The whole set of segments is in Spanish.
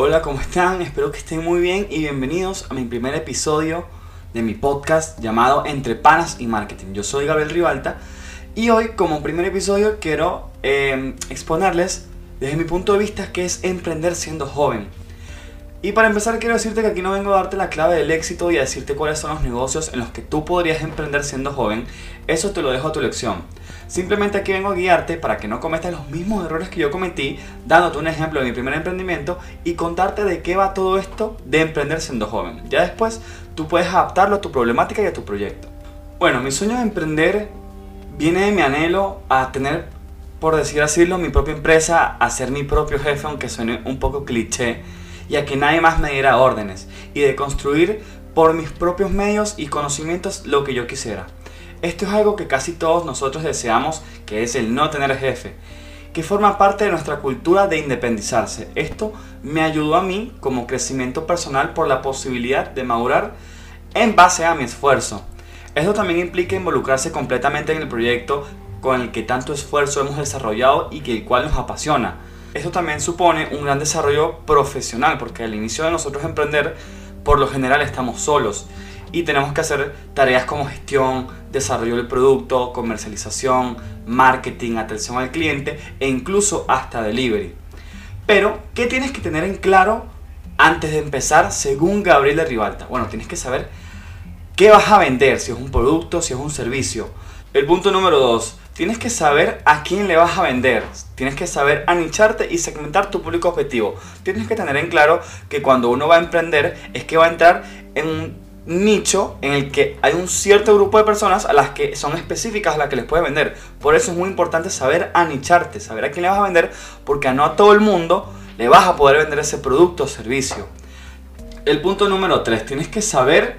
Hola, ¿cómo están? Espero que estén muy bien y bienvenidos a mi primer episodio de mi podcast llamado Entre Panas y Marketing. Yo soy Gabriel Rivalta y hoy como primer episodio quiero eh, exponerles desde mi punto de vista qué es emprender siendo joven. Y para empezar quiero decirte que aquí no vengo a darte la clave del éxito y a decirte cuáles son los negocios en los que tú podrías emprender siendo joven. Eso te lo dejo a tu elección. Simplemente aquí vengo a guiarte para que no cometas los mismos errores que yo cometí, dándote un ejemplo de mi primer emprendimiento y contarte de qué va todo esto de emprender siendo joven. Ya después tú puedes adaptarlo a tu problemática y a tu proyecto. Bueno, mi sueño de emprender viene de mi anhelo a tener, por decir así, mi propia empresa, a ser mi propio jefe, aunque suene un poco cliché y a que nadie más me diera órdenes y de construir por mis propios medios y conocimientos lo que yo quisiera. Esto es algo que casi todos nosotros deseamos, que es el no tener jefe, que forma parte de nuestra cultura de independizarse. Esto me ayudó a mí como crecimiento personal por la posibilidad de madurar en base a mi esfuerzo. Esto también implica involucrarse completamente en el proyecto con el que tanto esfuerzo hemos desarrollado y que el cual nos apasiona esto también supone un gran desarrollo profesional, porque al inicio de nosotros emprender, por lo general estamos solos y tenemos que hacer tareas como gestión, desarrollo del producto, comercialización, marketing, atención al cliente e incluso hasta delivery. Pero, ¿qué tienes que tener en claro antes de empezar según Gabriel de Ribalta? Bueno, tienes que saber qué vas a vender, si es un producto, si es un servicio. El punto número 2, Tienes que saber a quién le vas a vender. Tienes que saber anicharte y segmentar tu público objetivo. Tienes que tener en claro que cuando uno va a emprender es que va a entrar en nicho en el que hay un cierto grupo de personas a las que son específicas a las que les puedes vender. Por eso es muy importante saber anicharte, saber a quién le vas a vender, porque no a todo el mundo le vas a poder vender ese producto o servicio. El punto número 3, tienes que saber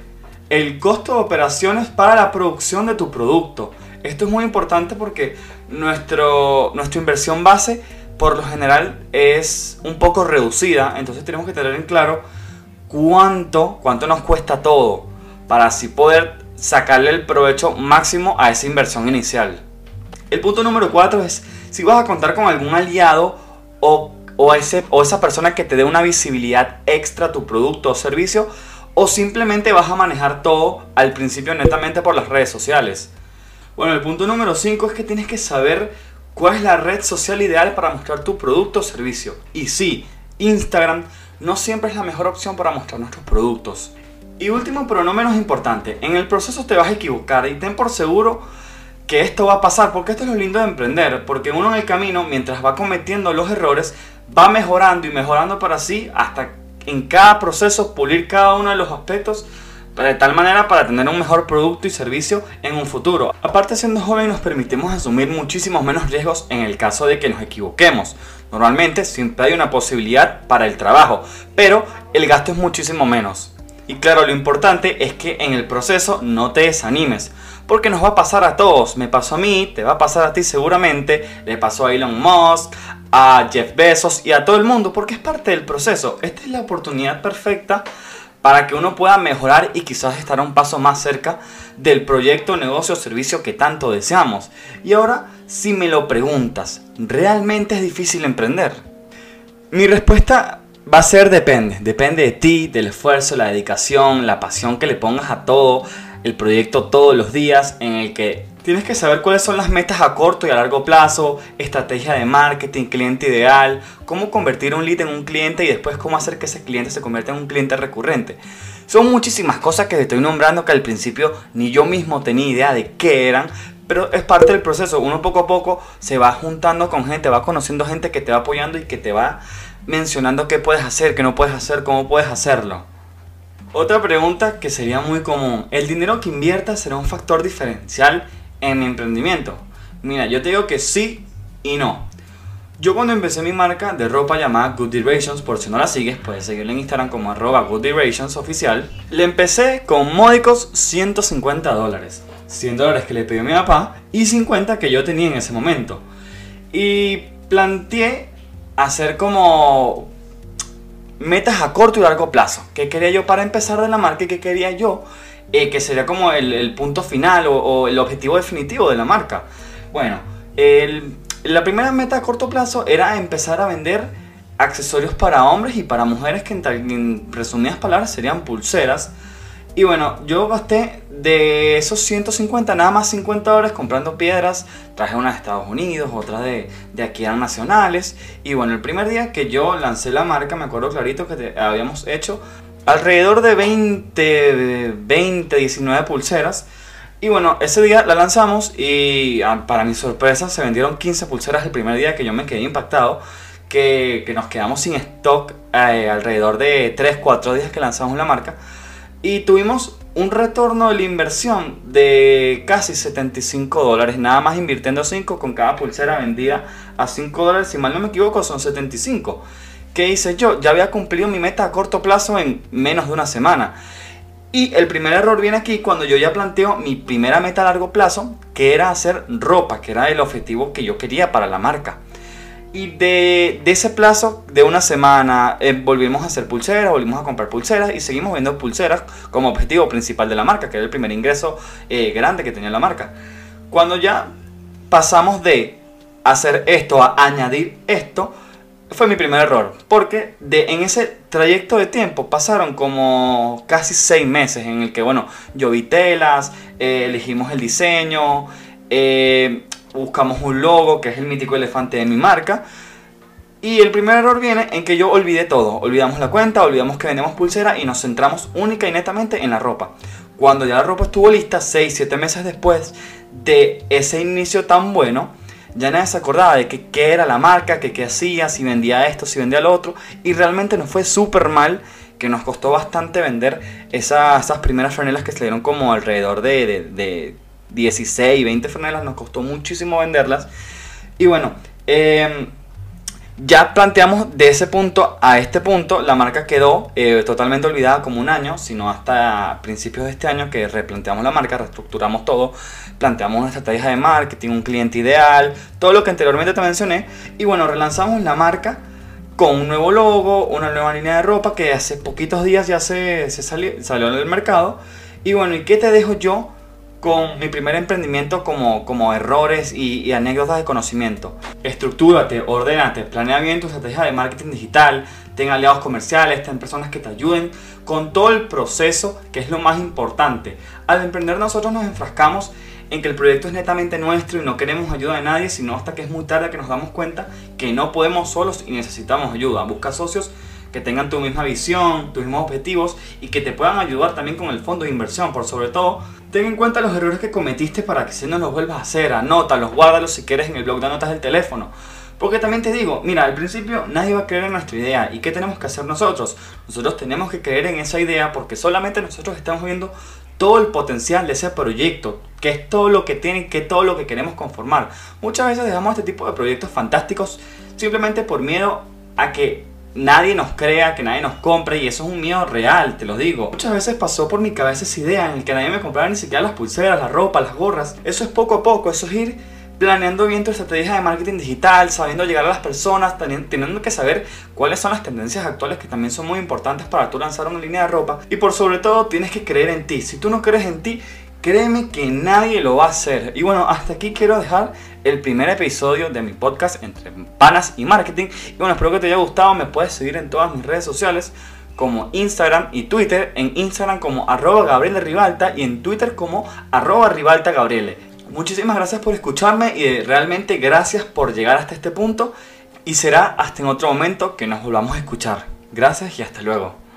el costo de operaciones para la producción de tu producto. Esto es muy importante porque nuestro, nuestra inversión base por lo general es un poco reducida, entonces tenemos que tener en claro cuánto, cuánto nos cuesta todo para así poder sacarle el provecho máximo a esa inversión inicial. El punto número 4 es si vas a contar con algún aliado o, o, ese, o esa persona que te dé una visibilidad extra a tu producto o servicio o simplemente vas a manejar todo al principio netamente por las redes sociales. Bueno, el punto número 5 es que tienes que saber cuál es la red social ideal para mostrar tu producto o servicio. Y sí, Instagram no siempre es la mejor opción para mostrar nuestros productos. Y último, pero no menos importante, en el proceso te vas a equivocar y ten por seguro que esto va a pasar, porque esto es lo lindo de emprender, porque uno en el camino, mientras va cometiendo los errores, va mejorando y mejorando para sí hasta en cada proceso pulir cada uno de los aspectos de tal manera para tener un mejor producto y servicio en un futuro. Aparte siendo joven nos permitimos asumir muchísimos menos riesgos en el caso de que nos equivoquemos. Normalmente siempre hay una posibilidad para el trabajo, pero el gasto es muchísimo menos. Y claro, lo importante es que en el proceso no te desanimes, porque nos va a pasar a todos. Me pasó a mí, te va a pasar a ti seguramente, le pasó a Elon Musk, a Jeff Bezos y a todo el mundo, porque es parte del proceso. Esta es la oportunidad perfecta para que uno pueda mejorar y quizás estar un paso más cerca del proyecto, negocio o servicio que tanto deseamos. Y ahora, si me lo preguntas, ¿realmente es difícil emprender? Mi respuesta va a ser depende. Depende de ti, del esfuerzo, la dedicación, la pasión que le pongas a todo, el proyecto todos los días en el que Tienes que saber cuáles son las metas a corto y a largo plazo, estrategia de marketing, cliente ideal, cómo convertir un lead en un cliente y después cómo hacer que ese cliente se convierta en un cliente recurrente. Son muchísimas cosas que te estoy nombrando que al principio ni yo mismo tenía idea de qué eran, pero es parte del proceso. Uno poco a poco se va juntando con gente, va conociendo gente que te va apoyando y que te va mencionando qué puedes hacer, qué no puedes hacer, cómo puedes hacerlo. Otra pregunta que sería muy común, ¿el dinero que inviertas será un factor diferencial en mi emprendimiento? Mira, yo te digo que sí y no. Yo cuando empecé mi marca de ropa llamada Good Durations, por si no la sigues, puedes seguirla en Instagram como arroba Good oficial, le empecé con módicos 150 dólares. 100 dólares que le pidió mi papá y 50 que yo tenía en ese momento. Y planteé hacer como metas a corto y largo plazo. ¿Qué quería yo para empezar de la marca y qué quería yo eh, que sería como el, punto final o, el objetivo definitivo de la marca. Bueno, la primera meta a corto plazo era empezar a vender accesorios para hombres y para mujeres que en, resumidas palabras serían pulseras. Y bueno, yo gasté de esos 150, nada más 50 dólares comprando piedras. Traje unas de Estados Unidos, otras de, de aquí eran nacionales. Y bueno, el primer día que yo lancé la marca, me acuerdo clarito que habíamos hecho alrededor de 20, 20, 19 pulseras. Y bueno, ese día la lanzamos y ah, para mi sorpresa se vendieron 15 pulseras el primer día que yo me quedé impactado. Que, que nos quedamos sin stock eh, alrededor de 3-4 días que lanzamos la marca. Y tuvimos un retorno de la inversión de casi 75 dólares, nada más invirtiendo 5 con cada pulsera vendida a 5 dólares, si mal no me equivoco son 75. ¿Qué hice yo? Ya había cumplido mi meta a corto plazo en menos de una semana. Y el primer error viene aquí cuando yo ya planteo mi primera meta a largo plazo, que era hacer ropa, que era el objetivo que yo quería para la marca. Y de, ese plazo de una semana eh, volvimos a hacer pulseras, volvimos a comprar pulseras y seguimos viendo pulseras como objetivo principal de la marca, que era el primer ingreso eh, grande que tenía la marca. Cuando ya pasamos de hacer esto a añadir esto, fue mi primer error, porque en ese trayecto de tiempo pasaron como casi seis meses en el que, bueno, yo vi telas, eh, elegimos el diseño, eh, buscamos un logo, que es el mítico elefante de mi marca, y el primer error viene en que yo olvidé todo, olvidamos la cuenta, olvidamos que vendemos pulsera y nos centramos única y netamente en la ropa. Cuando ya la ropa estuvo lista, 6-7 meses después de ese inicio tan bueno, ya nadie se acordaba de qué era la marca, qué hacía, si vendía esto, si vendía lo otro. Y realmente nos fue súper mal, que nos costó bastante vender esas, primeras franelas que salieron como alrededor de, de, de 16, 20 franelas. Nos costó muchísimo venderlas. Y bueno, eh, ya planteamos de ese punto a este punto, la marca quedó eh, totalmente olvidada como un año, sino hasta principios de este año que replanteamos la marca, reestructuramos todo, planteamos una estrategia de marketing, un cliente ideal, todo lo que anteriormente te mencioné, y bueno, relanzamos la marca con un nuevo logo, una nueva línea de ropa que hace poquitos días ya se, salió, salió el mercado. Y bueno, ¿y qué te dejo yo? Con mi primer emprendimiento como, como errores y, anécdotas de conocimiento. Estructúrate, ordénate, planea bien tu estrategia de marketing digital, ten aliados comerciales, ten personas que te ayuden con todo el proceso que es lo más importante. Al emprender nosotros nos enfrascamos en que el proyecto es netamente nuestro y no queremos ayuda de nadie, sino hasta que es muy tarde que nos damos cuenta que no podemos solos y necesitamos ayuda. Busca socios que tengan tu misma visión, tus mismos objetivos y que te puedan ayudar también con el fondo de inversión. Por sobre todo, ten en cuenta los errores que cometiste para que si no los vuelvas a hacer, anótalos, guárdalos si quieres en el blog de notas del teléfono. Porque también te digo, mira, al principio nadie va a creer en nuestra idea. ¿Y qué tenemos que hacer nosotros? Nosotros tenemos que creer en esa idea porque solamente nosotros estamos viendo todo el potencial de ese proyecto, que es todo lo que tiene, que todo lo que queremos conformar. Muchas veces dejamos este tipo de proyectos fantásticos simplemente por miedo a que nadie nos crea, que nadie nos compre y eso es un miedo real, te lo digo. Muchas veces pasó por mi cabeza esa idea en el que nadie me comprara ni siquiera las pulseras, la ropa, las gorras. Eso es poco a poco, eso es ir planeando bien tu estrategia de marketing digital, sabiendo llegar a las personas, teniendo que saber cuáles son las tendencias actuales que también son muy importantes para tú lanzar una línea de ropa y por sobre todo tienes que creer en ti. Si tú no crees en ti, Créeme que nadie lo va a hacer. Y bueno, hasta aquí quiero dejar el primer episodio de mi podcast entre panas y marketing. Y bueno, espero que te haya gustado. Me puedes seguir en todas mis redes sociales como Instagram y Twitter. En Instagram como arroba Gabriel y en Twitter como arroba Rivalta Gabriele. Muchísimas gracias por escucharme y realmente gracias por llegar hasta este punto. Y será hasta en otro momento que nos volvamos a escuchar. Gracias y hasta luego.